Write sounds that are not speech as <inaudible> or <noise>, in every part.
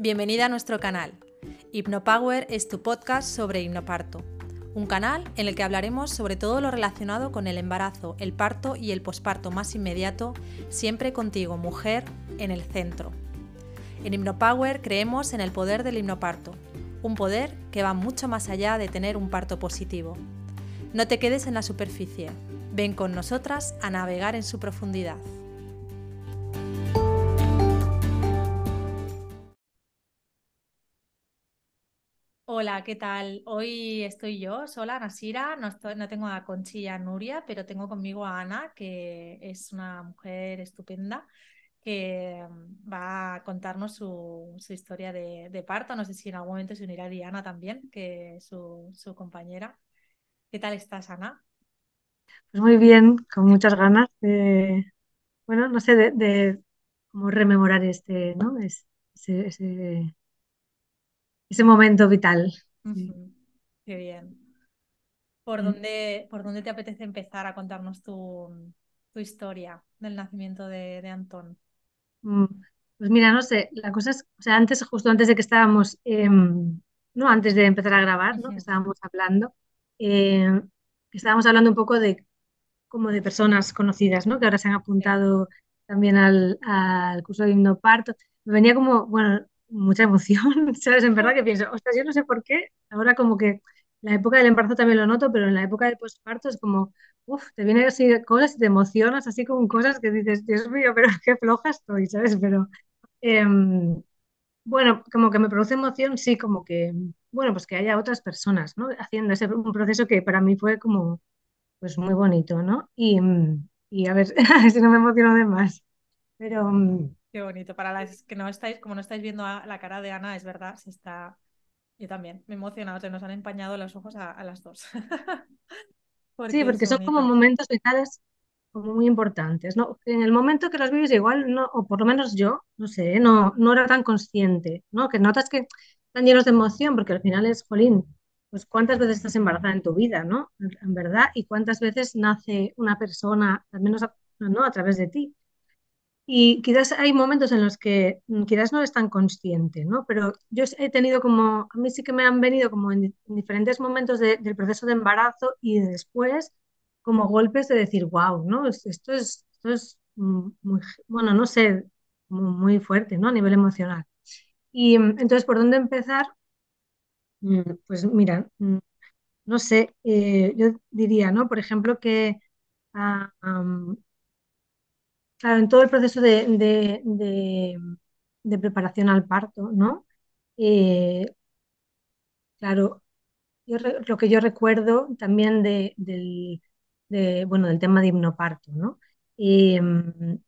Bienvenida a nuestro canal. Hipnopower es tu podcast sobre hipnoparto, un canal en el que hablaremos sobre todo lo relacionado con el embarazo, el parto y el posparto más inmediato, siempre contigo, mujer, en el centro. En Hipnopower creemos en el poder del hipnoparto, un poder que va mucho más allá de tener un parto positivo. No te quedes en la superficie, ven con nosotras a navegar en su profundidad. Hola, ¿qué tal? Hoy estoy yo sola, Nasira, no, no tengo a Conchilla Nuria, pero tengo conmigo a Ana, que es una mujer estupenda, que mm, va a contarnos su, historia de, parto. No sé si en algún momento se unirá Diana también, que es su, compañera. ¿Qué tal estás, Ana? Pues muy bien, con muchas ganas de, bueno, no sé, de, cómo rememorar este, ¿no? Momento vital. Qué bien. ¿Por, dónde, ¿Por dónde te apetece empezar a contarnos tu, historia del nacimiento de, Antón? Mm, pues mira, no sé, la cosa es, o sea, antes, justo antes de que estábamos, em, no, antes de empezar a grabar, ¿no? Que estábamos hablando, eh, estábamos hablando un poco de como de personas conocidas, ¿no? Que ahora se han apuntado también al, al curso de himnoparto. Me venía como, bueno, mucha emoción, <laughs> ¿sabes? En verdad que pienso, ostras, yo no sé por qué, ahora como que la época del embarazo también lo noto, pero en la época del posparto es como, uff, te vienen así cosas y te emocionas así con cosas que dices, Dios mío, pero <laughs> qué floja estoy, ¿sabes? Pero, em, bueno, como que me produce emoción, sí, como que, bueno, pues que haya otras personas, ¿no? Haciendo ese un proceso que para mí fue como, pues muy bonito, ¿no? Y, y a ver <laughs> si no me emociono de más. Pero, mm, Qué bonito. Para las que no estáis, como no estáis viendo la cara de Ana, es verdad, se está. Yo también, me he emocionado, se nos han empañado los ojos a, las dos. <laughs> sí, porque son como momentos vitales como muy importantes, ¿no? En el momento que los vives igual, no, o por lo menos yo, no sé, no, no era tan consciente, ¿no? Que notas que están llenos de emoción, porque al final es, jolín, pues cuántas veces estás embarazada en tu vida, ¿no? En verdad, y cuántas veces nace una persona, al menos ¿no? a través de ti. Y quizás hay momentos en los que mm, quizás no es tan consciente, ¿no? Pero yo he tenido como, a mí sí que me han venido como en, diferentes momentos del proceso de embarazo y después como golpes de decir, wow, ¿no? Esto es, esto es muy, bueno, no sé, muy fuerte, ¿no? A nivel emocional. Y mm, entonces, ¿por dónde empezar? Mm, pues mira, no sé, eh, yo diría, ¿no? Por ejemplo, que ah, Claro, en todo el proceso de, preparación al parto, ¿no? Eh, claro, lo que yo recuerdo también de, del, bueno, del tema de hipnoparto, ¿no? Em,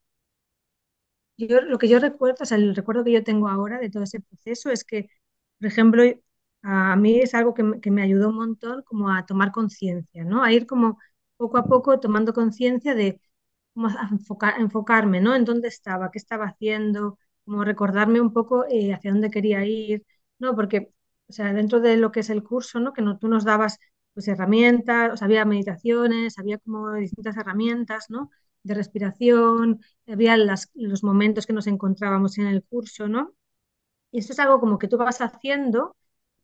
yo, lo que yo recuerdo, o sea, el recuerdo que yo tengo ahora de todo ese proceso es que, por ejemplo, a mí es algo que, que me ayudó un montón como a tomar conciencia, ¿no? A ir como poco a poco tomando conciencia de como enfocarme, ¿no? En dónde estaba, qué estaba haciendo, como recordarme un poco eh, hacia dónde quería ir, ¿no? Porque, o sea, dentro de lo que es el curso, ¿no? Que no, tú nos dabas pues herramientas, o sea, había meditaciones, había como distintas herramientas, ¿no? De respiración, había las, los momentos que nos encontrábamos en el curso, ¿no? Y esto es algo como que tú vas haciendo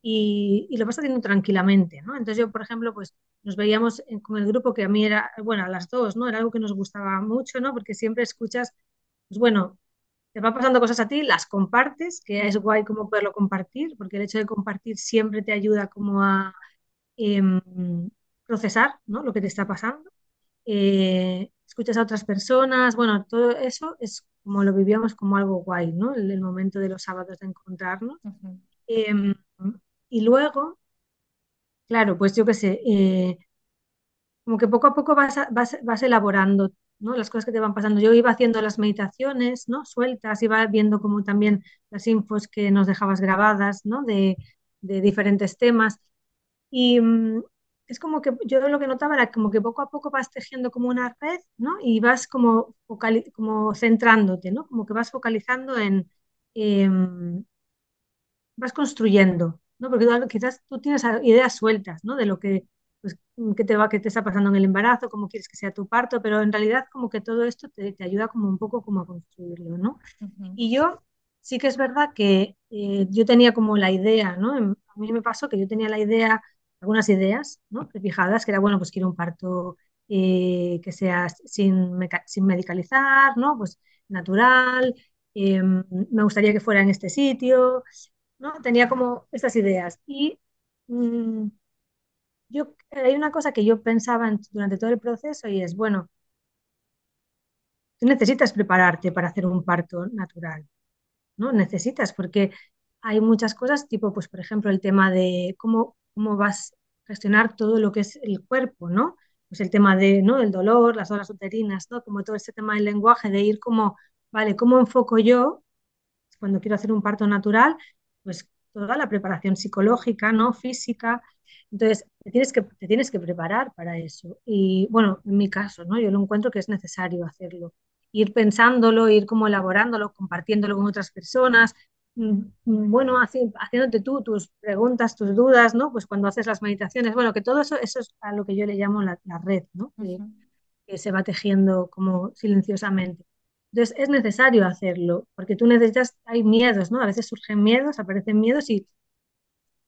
y, lo vas haciendo tranquilamente, ¿no? Entonces yo, por ejemplo, pues nos veíamos con el grupo que a mí era, bueno, a las dos, ¿no? Era algo que nos gustaba mucho, ¿no? Porque siempre escuchas, pues bueno, te van pasando cosas a ti, las compartes, que es guay como poderlo compartir, porque el hecho de compartir siempre te ayuda como a em, procesar, ¿no? Lo que te está pasando. Eh, escuchas a otras personas, bueno, todo eso es como lo vivíamos como algo guay, ¿no? El, el momento de los sábados de encontrarnos. Y luego, claro, pues yo qué sé, eh, como que poco a poco vas, vas, elaborando ¿no? las cosas que te van pasando. Yo iba haciendo las meditaciones ¿no? sueltas, iba viendo como también las infos que nos dejabas grabadas ¿no? de, de diferentes temas. Y mm, es como que yo lo que notaba era como que poco a poco vas tejiendo como una red, ¿no? Y vas como, como centrándote, ¿no? Como que vas focalizando en, em, vas construyendo, ¿no? Porque quizás tú tienes ideas sueltas, ¿no? De lo que, pues, qué te va, qué te está pasando en el embarazo, cómo quieres que sea tu parto, pero en realidad como que todo esto te, ayuda como un poco como a construirlo, ¿no? Y yo sí que es verdad que eh, yo tenía como la idea, ¿no? A mí me pasó que yo tenía la idea, algunas ideas, ¿no? Prefijadas, que era, bueno, pues quiero un parto eh, que sea sin, sin medicalizar, ¿no? Pues natural, eh, me gustaría que fuera en este sitio, ¿no? Tenía como estas ideas. Y mmm, yo, hay una cosa que yo pensaba en, durante todo el proceso y es, bueno, tú necesitas prepararte para hacer un parto natural, ¿no? Necesitas, porque hay muchas cosas, tipo, pues, por ejemplo, el tema de cómo, cómo vas a gestionar todo lo que es el cuerpo, ¿no? Pues el tema de, ¿no? del dolor, las horas uterinas, ¿no? Como todo ese tema del lenguaje, de ir como, vale, ¿cómo enfoco yo cuando quiero hacer un parto natural? Pues toda la preparación psicológica, ¿no? Física. Entonces, te tienes que, te tienes que preparar para eso. Y bueno, en mi caso, ¿no? Yo lo encuentro que es necesario hacerlo. Ir pensándolo, ir como elaborándolo, compartiéndolo con otras personas, mm, mm, bueno, haciéndote tú tus preguntas, tus dudas, ¿no? Pues cuando haces las meditaciones, bueno, que todo eso, eso es a lo que yo le llamo la, la red, ¿no? Uh -huh. que, se va tejiendo como silenciosamente. Entonces es necesario hacerlo, porque tú necesitas, hay miedos, ¿no? A veces surgen miedos, aparecen miedos y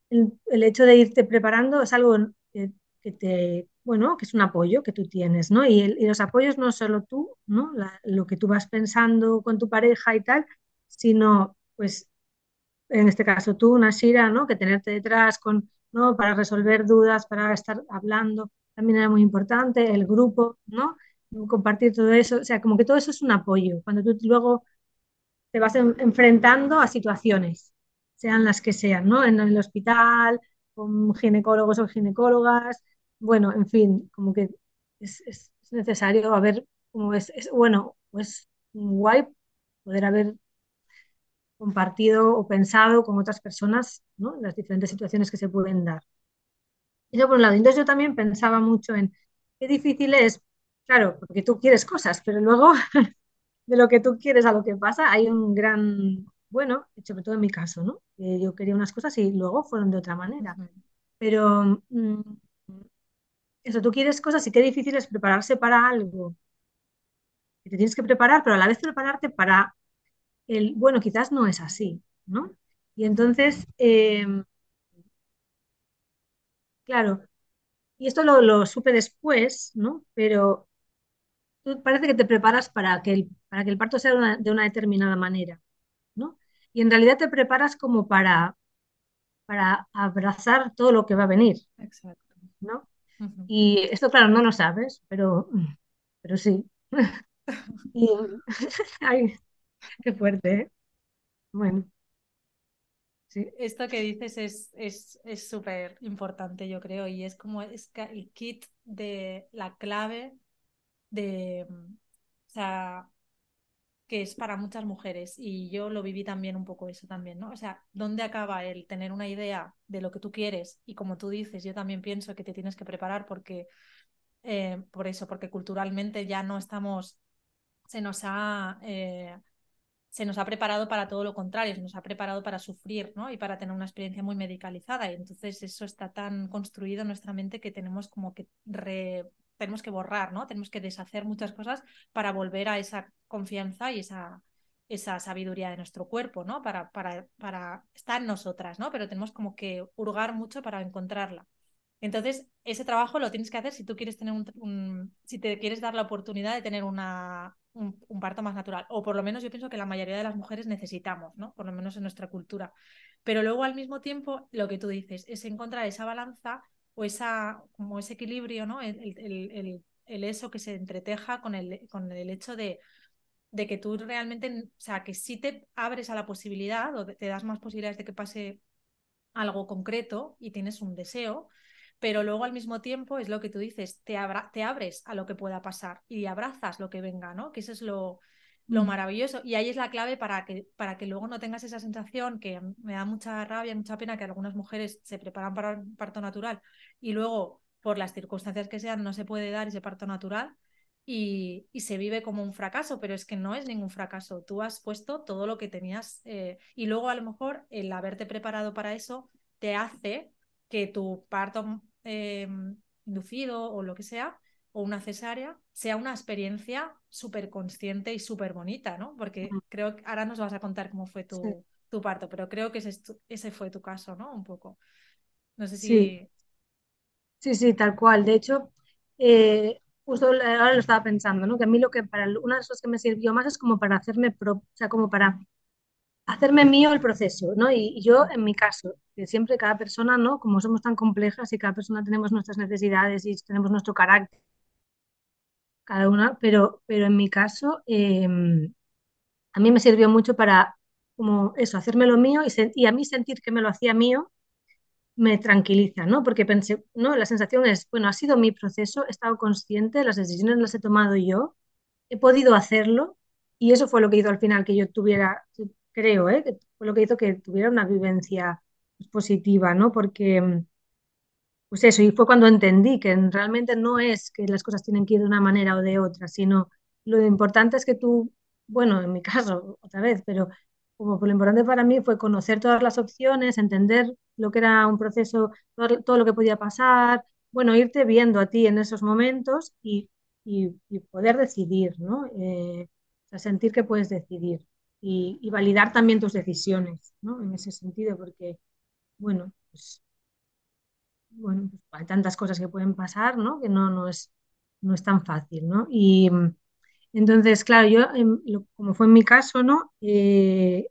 el, el hecho de irte preparando es algo que, que, te, bueno, que es un apoyo que tú tienes, ¿no? Y, los apoyos no solo tú, ¿no? Lo que tú vas pensando con tu pareja y tal, sino, pues, en este caso tú, Nashira, ¿no? Que tenerte detrás con, ¿no? Para resolver dudas, para estar hablando, también era muy importante, el grupo, ¿no? Compartir todo eso, o sea, como que todo eso es un apoyo, cuando tú luego te vas en, enfrentando a situaciones, sean las que sean, ¿no? En el hospital, con ginecólogos o ginecólogas, bueno, en fin, como que es, es, es necesario haber, como es, es, bueno, pues guay poder haber compartido o pensado con otras personas, ¿no? Las diferentes situaciones que se pueden dar. Eso por un lado. Entonces yo también pensaba mucho en qué difícil es, claro, porque tú quieres cosas, pero luego <laughs> de lo que tú quieres a lo que pasa hay un gran, bueno, sobre todo en mi caso, ¿no? Yo quería unas cosas y luego fueron de otra manera. Pero mmm, eso, tú quieres cosas y qué difícil es prepararse para algo. Te tienes que preparar, pero a la vez prepararte para el, bueno, quizás no es así, ¿no? Y entonces, eh, claro, y esto lo, lo, supe después, ¿no? Pero tú parece que te preparas para que el, para que el parto sea una, de una determinada manera, ¿no? Y en realidad te preparas como para, para abrazar todo lo que va a venir, Exacto. ¿no? Uh -huh. Y esto, claro, no lo sabes, pero, pero sí. <laughs> y, <laughs> ay, qué fuerte, ¿eh? Bueno. Sí. Esto que dices es súper es, importante, yo creo, y es como es el kit de la clave de, o sea, que es para muchas mujeres, y yo lo viví también un poco eso también, ¿no? O sea, ¿dónde acaba el tener una idea de lo que tú quieres? Y como tú dices, yo también pienso que te tienes que preparar porque, eh, por eso, porque culturalmente ya no estamos, se nos ha... Eh, se nos ha preparado para todo lo contrario, se nos ha preparado para sufrir ¿no? y para tener una experiencia muy medicalizada. Y entonces eso está tan construido en nuestra mente que tenemos como que re... tenemos que borrar, ¿no? Tenemos que deshacer muchas cosas para volver a esa confianza y esa, esa sabiduría de nuestro cuerpo, ¿no? Para, para, para estar en nosotras, ¿no? Pero tenemos como que hurgar mucho para encontrarla. Entonces, ese trabajo lo tienes que hacer si tú quieres tener un, si te quieres dar la oportunidad de tener una, un, un, parto más natural. O por lo menos yo pienso que la mayoría de las mujeres necesitamos, ¿no? Por lo menos en nuestra cultura. Pero luego al mismo tiempo, lo que tú dices, es encontrar esa balanza o esa, como ese equilibrio, ¿no? El, el, el, eso que se entreteja con el, con el hecho de, de que tú realmente, o sea, que si te abres a la posibilidad o te das más posibilidades de que pase algo concreto y tienes un deseo, pero luego al mismo tiempo es lo que tú dices, te, abra, te abres a lo que pueda pasar y abrazas lo que venga, ¿no? Que eso es lo, lo maravilloso. Y ahí es la clave para que, para que luego no tengas esa sensación que me da mucha rabia, mucha pena que algunas mujeres se preparan para un parto natural y luego, por las circunstancias que sean, no se puede dar ese parto natural. Y, y, se vive como un fracaso, pero es que no es ningún fracaso. Tú has puesto todo lo que tenías eh, y luego a lo mejor el haberte preparado para eso te hace que tu parto eh, inducido o lo que sea o una cesárea sea una experiencia súper consciente y súper bonita, ¿no? Porque creo que ahora nos vas a contar cómo fue tu, tu parto, pero creo que ese, ese, fue tu caso, ¿no? Un poco. No sé si... Sí, sí, sí tal cual. De hecho, eh, justo ahora lo estaba pensando, ¿no? Que a mí lo que para una de las cosas que me sirvió más es como para hacerme, pro, o sea, como para hacerme mío el proceso, ¿no? Y, yo, en mi caso, que siempre cada persona, ¿no? Como somos tan complejas y cada persona tenemos nuestras necesidades y tenemos nuestro carácter, cada una, pero, pero en mi caso, em, a mí me sirvió mucho para, como eso, hacerme lo mío y, a mí sentir que me lo hacía mío me tranquiliza, ¿no? Porque pensé, no, la sensación es, bueno, ha sido mi proceso, he estado consciente, las decisiones las he tomado yo, he podido hacerlo y eso fue lo que hizo al final que yo tuviera, creo, ¿eh? que fue lo que hizo que tuviera una vivencia positiva, ¿no? Porque, pues eso, y fue cuando entendí que realmente no es que las cosas tienen que ir de una manera o de otra, sino lo importante es que tú, bueno, en mi <laughs> caso, otra vez, pero como lo importante para mí fue conocer todas las opciones, entender lo que era un proceso, todo, lo que podía pasar, bueno, irte viendo a ti en esos momentos y, y, poder decidir, ¿no? Eh, sentir que puedes decidir y, validar también tus decisiones, ¿no? En ese sentido, porque, bueno, pues, bueno, pues hay tantas cosas que pueden pasar, ¿no? Que no, no, es, no es tan fácil, ¿no? Y entonces, claro, yo, em, como fue en mi caso, ¿no? Eh,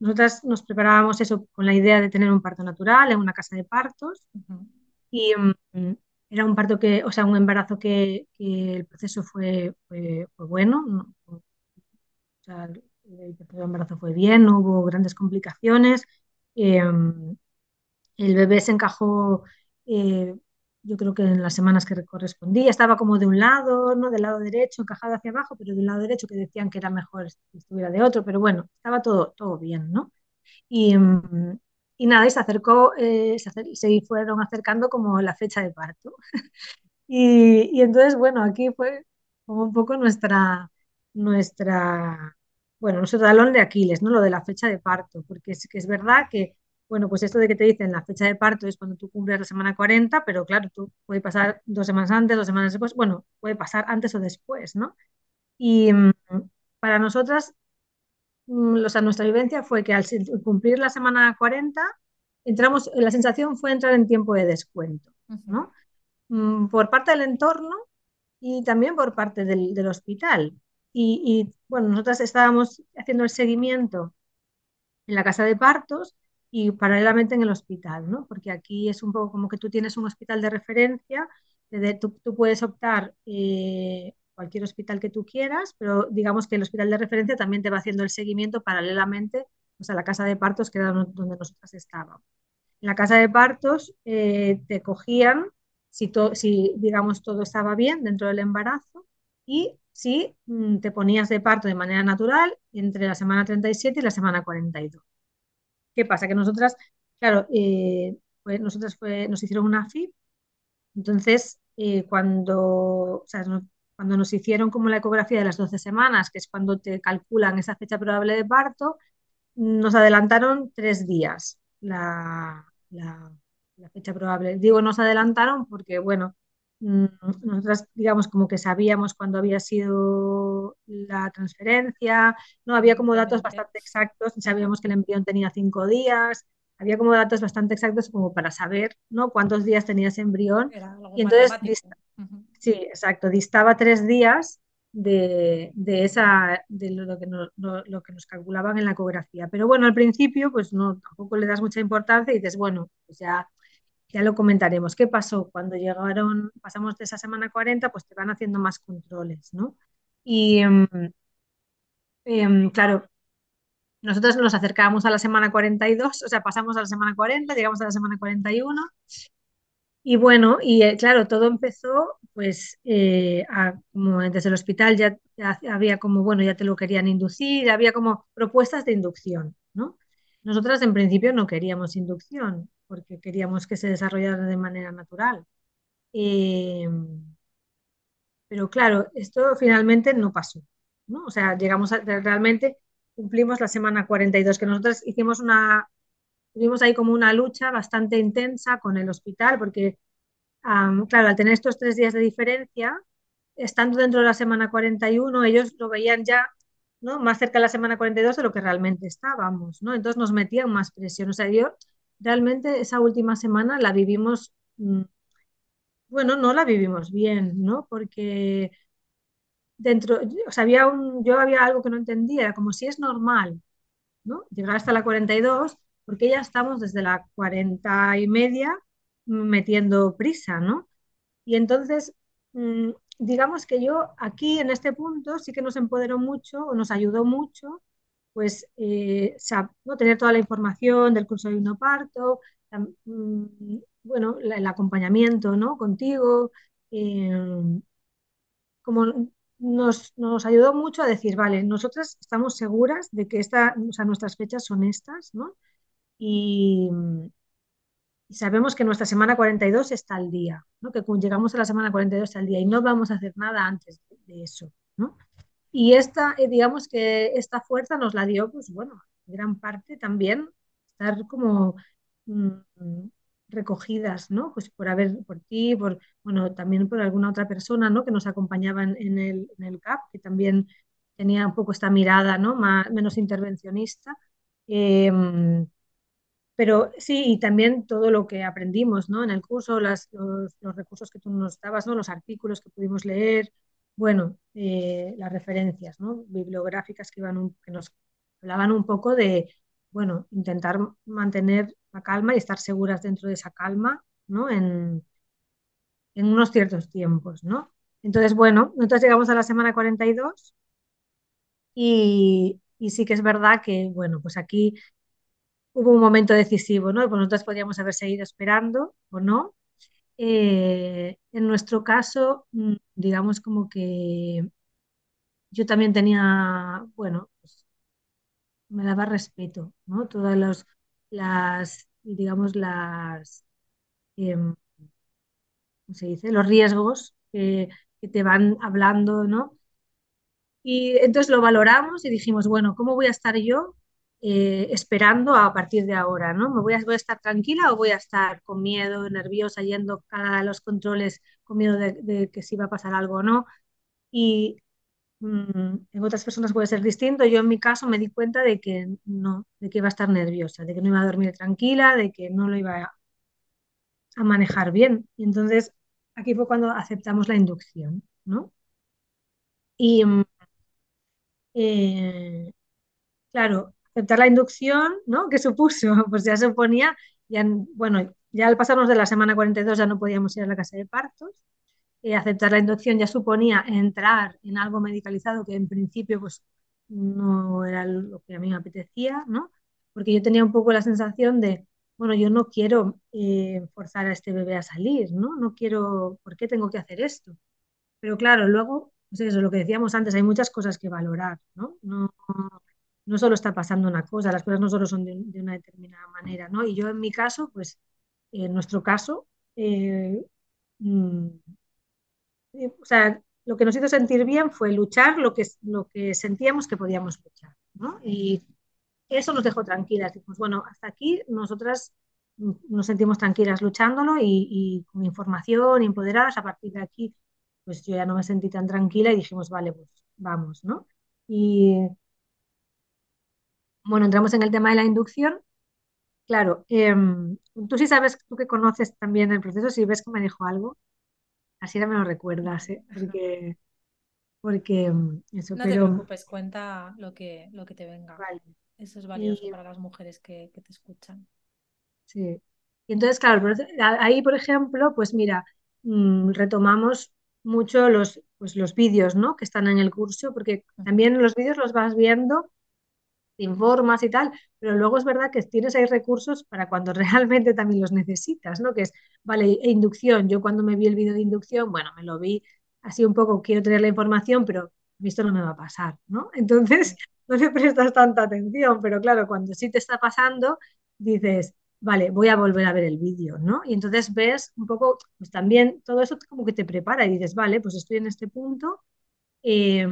nosotras nos preparábamos eso con la idea de tener un parto natural en una casa de partos y mm, era un parto que, o sea, un embarazo que, el proceso fue, fue, bueno, o sea, el, embarazo fue bien, no hubo grandes complicaciones, em, el bebé se encajó eh, yo creo que en las semanas que correspondía, estaba como de un lado, ¿no? Del lado derecho, encajado hacia abajo, pero del lado derecho que decían que era mejor que estuviera de otro, pero bueno, estaba todo, todo bien, ¿no? Y, y nada, y se acercó, eh, se, fueron acercando como la fecha de parto. <laughs> y, y, entonces, bueno, aquí fue como un poco nuestra, nuestra, bueno, nuestro talón de Aquiles, ¿no? Lo de la fecha de parto, porque es que es verdad que bueno, pues esto de que te dicen la fecha de parto es cuando tú cumples la semana 40, pero claro, tú puede pasar dos semanas antes, dos semanas después, bueno, puede pasar antes o después, ¿no? Y mm, para nosotras, mm, o sea, nuestra vivencia fue que al cumplir la semana 40, entramos, la sensación fue entrar en tiempo de descuento, ¿no? Mm, por parte del entorno y también por parte del, del hospital. Y, y, bueno, nosotras estábamos haciendo el seguimiento en la casa de partos y paralelamente en el hospital, ¿no? Porque aquí es un poco como que tú tienes un hospital de referencia, de, tú, puedes optar eh, cualquier hospital que tú quieras, pero digamos que el hospital de referencia también te va haciendo el seguimiento paralelamente pues, a la casa de partos, que era donde nosotras estábamos. En la casa de partos eh, te cogían si, si, digamos, todo estaba bien dentro del embarazo y si mm, te ponías de parto de manera natural entre la semana 37 y la semana 42. ¿Qué pasa? Que nosotras, claro, pues nosotras fue, nos hicieron una FIP, entonces eh, cuando, cuando nos hicieron como la ecografía de las 12 semanas, que es cuando te calculan esa fecha probable de parto, nos adelantaron tres días la, la fecha probable. Digo, nos adelantaron porque, bueno, nosotras, digamos, como que sabíamos cuándo había sido la transferencia, no había como datos bastante exactos, sabíamos que el embrión tenía cinco días, había como datos bastante exactos como para saber, ¿no? Cuántos días tenía ese embrión. y entonces, sí, exacto, distaba tres días de, de esa, de lo que, nos, lo, que nos calculaban en la ecografía. Pero bueno, al principio, pues no, tampoco le das mucha importancia y dices, bueno, pues ya ya lo comentaremos. ¿Qué pasó? Cuando llegaron, pasamos de esa semana 40, pues te van haciendo más controles, ¿no? Y em, em, claro, nosotros nos acercábamos a la semana 42, o sea, pasamos a la semana 40, llegamos a la semana 41. Y bueno, y eh, claro, todo empezó, pues, eh, como desde el hospital ya, ya, había como, bueno, ya te lo querían inducir, había como propuestas de inducción, ¿no? Nosotras en principio no queríamos inducción, porque queríamos que se desarrollara de manera natural. Eh, pero claro, esto finalmente no pasó, ¿no? O sea, llegamos a, realmente cumplimos la semana 42, que nosotros hicimos una, tuvimos ahí como una lucha bastante intensa con el hospital, porque claro, al tener estos tres días de diferencia, estando dentro de la semana 41, ellos lo veían ya ¿no? más cerca de la semana 42 de lo que realmente estábamos, ¿no? Entonces nos metían más presión. O sea, yo realmente esa última semana la vivimos, mm, bueno, no la vivimos bien, ¿no? Porque dentro, o sea, había un, yo había algo que no entendía, como si es normal, ¿no? Llegar hasta la 42, porque ya estamos desde la 40 y media metiendo prisa, ¿no? Y entonces, mm, digamos que yo aquí en este punto sí que nos empoderó mucho o nos ayudó mucho, pues, eh, ¿no? tener toda la información del curso de inoparto, mm, bueno, el acompañamiento, ¿no? Contigo, eh, como nos, nos, ayudó mucho a decir, vale, nosotras estamos seguras de que esta, nuestras fechas son estas, ¿no? Y, sabemos que nuestra semana 42 está al día, ¿no? que llegamos a la semana 42 al día y no vamos a hacer nada antes de eso. ¿no? Y esta, eh, digamos que esta fuerza nos la dio, pues bueno, en gran parte también estar como mmm, recogidas, ¿no? Pues por haber, por ti, por, bueno, también por alguna otra persona, ¿no? Que nos acompañaban en el, en el CAP, que también tenía un poco esta mirada, ¿no? Menos intervencionista. Eh, pero sí, y también todo lo que aprendimos ¿no? en el curso, los, los, recursos que tú nos dabas, ¿no? los artículos que pudimos leer, bueno, eh, las referencias ¿no? bibliográficas que, iban un, que nos hablaban un poco de, bueno, intentar mantener la calma y estar seguras dentro de esa calma ¿no? en, en unos ciertos tiempos. ¿no? Entonces, bueno, nosotros llegamos a la semana 42 y, y sí que es verdad que, bueno, pues aquí hubo un momento decisivo, ¿no? Pues nosotros podríamos haber seguido esperando o no. Eh, en nuestro caso, mm, digamos como que yo también tenía, bueno, pues me daba respeto, ¿no? Todas las, digamos, las, eh, ¿cómo se dice? Los riesgos que, que te van hablando, ¿no? Y entonces lo valoramos y dijimos, bueno, ¿cómo voy a estar yo eh, esperando a partir de ahora, ¿no? ¿Me voy a, estar tranquila o voy a estar con miedo, nerviosa, yendo a los controles con miedo de, que si va a pasar algo o no? Y mmm, en otras personas puede ser distinto. Yo en mi caso me di cuenta de que no, de que iba a estar nerviosa, de que no iba a dormir tranquila, de que no lo iba a, manejar bien. Y entonces aquí fue cuando aceptamos la inducción, ¿no? Y eh, claro, aceptar la inducción, ¿no? ¿Qué supuso? <laughs> Pues ya se ponía, ya, bueno, ya al pasarnos de la semana 42 ya no podíamos ir a la casa de partos. Eh, aceptar la inducción ya suponía entrar en algo medicalizado que en principio pues no era lo que a mí me apetecía, ¿no? Porque yo tenía un poco la sensación de, bueno, yo no quiero eh, forzar a este bebé a salir, ¿no? No quiero, ¿por qué tengo que hacer esto? Pero claro, luego, pues eso, lo que decíamos antes, hay muchas cosas que valorar, ¿no? No, no solo está pasando una cosa, las cosas no solo son de, de una determinada manera, ¿no? Y yo en mi caso, pues, en nuestro caso, eh, mmm, o sea, lo que nos hizo sentir bien fue luchar lo que, lo que sentíamos que podíamos luchar, ¿no? Y eso nos dejó tranquilas. Dijimos, bueno, hasta aquí nosotras nos sentimos tranquilas luchándolo y, y, con información, empoderadas. A partir de aquí, pues yo ya no me sentí tan tranquila y dijimos, vale, pues vamos, ¿no? Y bueno, entramos en el tema de la inducción. Claro, eh, tú sí sabes, tú que conoces también el proceso, si ves que me dijo algo, así ahora me lo recuerdas, ¿eh? porque, porque eso, no pero... te preocupes, cuenta lo que, lo que te venga. Vale. Eso es valioso y... para las mujeres que, que, te escuchan. Sí. Y entonces, claro, ahí, por ejemplo, pues mira, mmm, retomamos mucho los, pues, los vídeos ¿no? que están en el curso, porque también los vídeos los vas viendo te informas y tal, pero luego es verdad que tienes ahí recursos para cuando <laughs> realmente también los necesitas, ¿no? Que es, vale, e inducción, yo cuando me vi el vídeo de inducción, bueno, me lo vi así un poco, quiero tener la información, pero esto no me va a pasar, ¿no? <laughs> Entonces, no le prestas tanta atención, pero claro, cuando sí te está pasando, dices, vale, voy a volver a ver el vídeo, ¿no? Y entonces ves un poco, pues también todo eso como que te prepara y dices, vale, pues estoy en este punto, eh,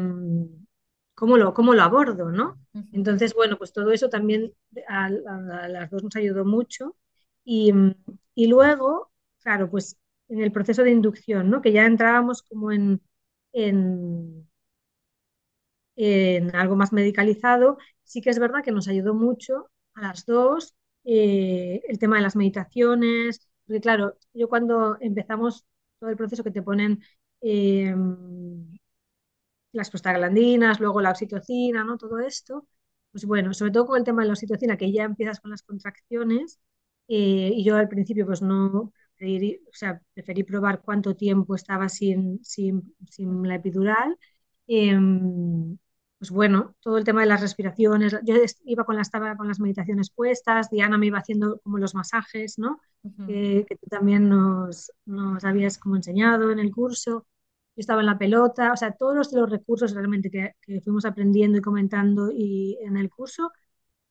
cómo lo, cómo lo abordo, ¿no? Entonces, bueno, pues todo eso también a, a, a, las dos nos ayudó mucho. Y, y luego, claro, pues en el proceso de inducción, ¿no? Que ya entrábamos como en, en, en algo más medicalizado, sí que es verdad que nos ayudó mucho a las dos eh, el tema de las meditaciones, porque claro, yo cuando empezamos todo el proceso que te ponen eh, las prostaglandinas, luego la oxitocina, ¿no? Todo esto, pues bueno, sobre todo con el tema de la oxitocina, que ya empiezas con las contracciones, eh, y yo al principio pues no, preferí, o sea, preferí probar cuánto tiempo estaba sin, sin, sin la epidural. Eh, pues bueno, todo el tema de las respiraciones, yo iba con, la, estaba con las meditaciones puestas, Diana me iba haciendo como los masajes, ¿no? Uh -huh. que, tú también nos, nos habías como enseñado en el curso. Yo estaba en la pelota, o sea, todos los, los recursos realmente que, que, fuimos aprendiendo y comentando y en el curso,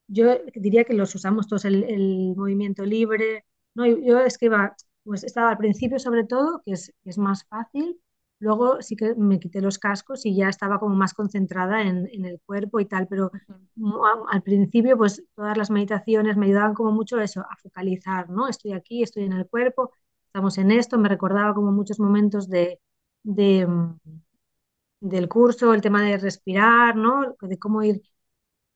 yo diría que los usamos todos, el, el movimiento libre, ¿no? Yo es que iba, pues estaba al principio sobre todo, que es, que es más fácil, Luego sí que me quité los cascos y ya estaba como más concentrada en, en el cuerpo y tal, pero al principio pues todas las meditaciones me ayudaban como mucho eso, a focalizar, ¿no? Estoy aquí, estoy en el cuerpo, estamos en esto, me recordaba como muchos momentos de, de del curso, el tema de respirar, ¿no? De cómo ir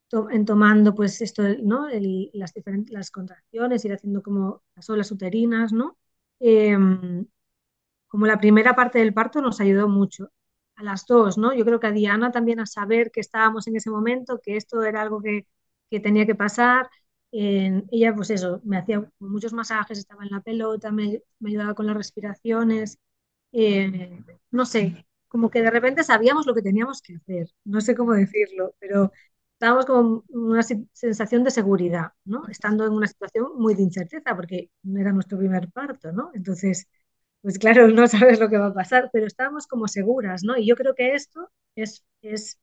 to tomando pues esto, ¿no? Las diferentes las contracciones, ir haciendo como las olas uterinas, ¿no? Eh, como la primera parte del parto nos ayudó mucho. A las dos, ¿no? Yo creo que a Diana también a saber que estábamos en ese momento, que esto era algo que, que tenía que pasar. Eh, ella, pues eso, me hacía muchos masajes, estaba en la pelota, me, me ayudaba con las respiraciones. Eh, no sé, como que de repente sabíamos lo que teníamos que hacer. No sé cómo decirlo, pero estábamos con una sensación de seguridad, ¿no? Estando en una situación muy de incerteza, porque no era nuestro primer parto, ¿no? Entonces, pues claro, <laughs> no sabes lo que va a pasar, pero estábamos como seguras, ¿no? Y yo creo que esto es, es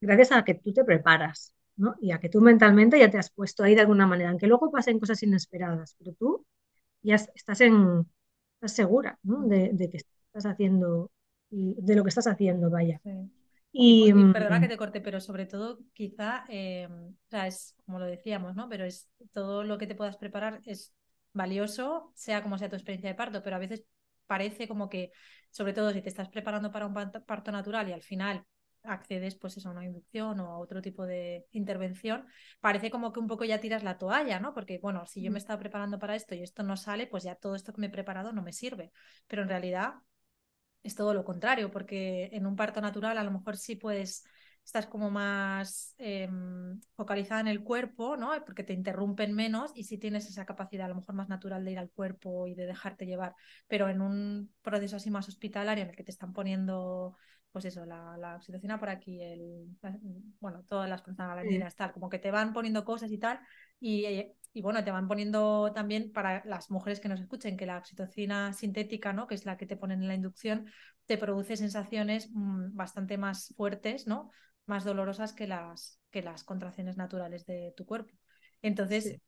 gracias a que tú te preparas, ¿no? Y a que tú mentalmente ya te has puesto ahí de alguna manera, aunque luego pasen cosas inesperadas, pero tú ya estás, en, estás segura, ¿no? De, de que estás haciendo, de lo que estás haciendo, vaya. Sí. Y, y, mm, perdona que te corte, pero sobre todo quizá, eh, o sea, es como lo decíamos, ¿no? Pero es todo lo que te puedas preparar es valioso, sea como sea tu experiencia de parto, pero a veces parece como que, sobre todo si te estás preparando para un parto natural y al final accedes pues eso, a una inducción o a otro tipo de intervención, parece como que un poco ya tiras la toalla, ¿no? Porque, bueno, si yo me estaba preparando para esto y esto no sale, pues ya todo esto que me he preparado no me sirve. Pero en realidad es todo lo contrario, porque en un parto natural a lo mejor sí puedes estás como más eh, focalizada en el cuerpo, ¿no? Porque te interrumpen menos y sí tienes esa capacidad a lo mejor más natural de ir al cuerpo y de dejarte llevar. Pero en un proceso así más hospitalario en el que te están poniendo, pues eso, la, la oxitocina por aquí, el, la, bueno, todas las prostaglandinas, sí. tal, como que te van poniendo cosas y tal. Y, y bueno, te van poniendo también para las mujeres que nos escuchen que la oxitocina sintética, ¿no? Que es la que te ponen en la inducción, te produce sensaciones mmm, bastante más fuertes, ¿no? más dolorosas que las, que las contracciones naturales de tu cuerpo. Entonces, sí.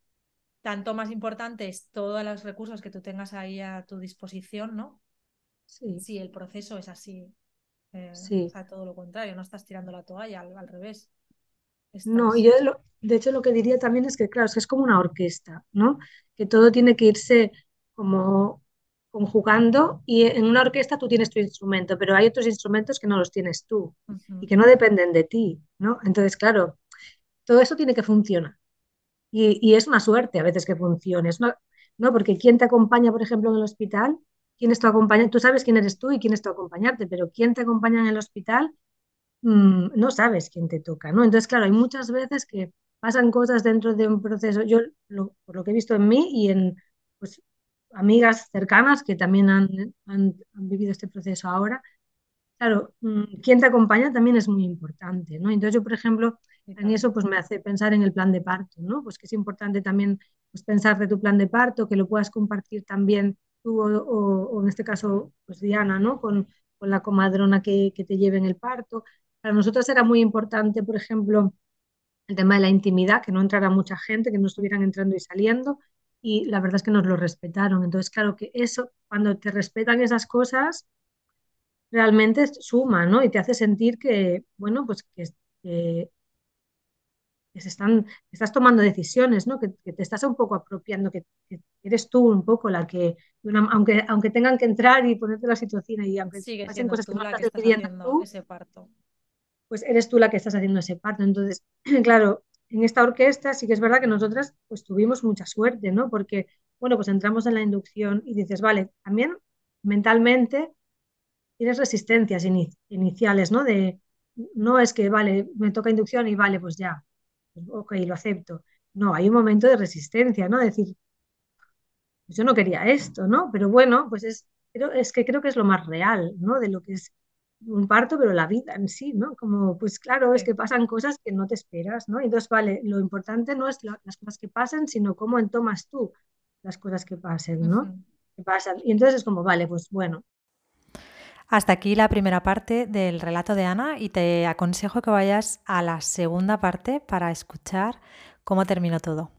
tanto más importante es todos los recursos que tú tengas ahí a tu disposición, ¿no? Sí. Si el proceso es así. Eh, sí. O sea, todo lo contrario, no estás tirando la toalla, al, al revés. Estás... No, y yo de, lo, de, hecho lo que diría también es que, claro, es que es como una orquesta, ¿no? Que todo tiene que irse como conjugando y en una orquesta tú tienes tu instrumento, pero hay otros instrumentos que no los tienes tú uh -huh. y que no dependen de ti, ¿no? Entonces, claro, todo eso tiene que funcionar. Y, y es una suerte a veces que funcione, es una, ¿no? Porque quién te acompaña, por ejemplo, en el hospital, quién es tu acompañante, tú sabes quién eres tú y quién es tu acompañante, pero quién te acompaña en el hospital, mmm, no sabes quién te toca, ¿no? Entonces, claro, hay muchas veces que pasan cosas dentro de un proceso, yo lo, por lo que he visto en mí y en, pues, amigas cercanas que también han, han, han, vivido este proceso ahora. Claro, mm, quien te acompaña también es muy importante, ¿no? Entonces yo, por ejemplo, en eso pues me hace pensar en el plan de parto, ¿no? Pues que es importante también pues, pensar de tu plan de parto, que lo puedas compartir también tú o, en este caso, pues Diana, ¿no? Con, con la comadrona que, que te lleve en el parto. Para nosotros era muy importante, por ejemplo, el tema de la intimidad, que no entrara mucha gente, que no estuvieran entrando y saliendo, y la verdad es que nos lo respetaron. Entonces, claro que eso, cuando te respetan esas cosas, realmente suma, ¿no? Y te hace sentir que, bueno, pues que, se están, estás tomando decisiones, ¿no? Que, te estás un poco apropiando, que, eres tú un poco la que, aunque, aunque tengan que entrar y ponerte la situación y aunque pasen cosas que no estás decidiendo tú, ese parto. pues eres tú la que estás haciendo ese parto. Entonces, <clears throat> claro, en esta orquesta sí que es verdad que nosotras pues tuvimos mucha suerte, ¿no? Porque, bueno, pues entramos en la inducción y dices, vale, también mentalmente tienes resistencias iniciales, ¿no? De, no es que, vale, me toca inducción y vale, pues ya, ok, lo acepto. No, hay un momento de resistencia, ¿no? Decir, pues yo no quería esto, ¿no? Pero bueno, pues es, pero es que creo que es lo más real, ¿no? De lo que es un parto, pero la vida en sí, ¿no? Como, pues claro, es que pasan cosas que no te esperas, ¿no? Entonces, vale, lo importante no es las cosas que pasan, sino cómo entomas tú las cosas que pasen, ¿no? Que pasan. Y entonces es como, vale, pues bueno, hasta aquí la primera parte del relato de Ana y te aconsejo que vayas a la segunda parte para escuchar cómo terminó todo.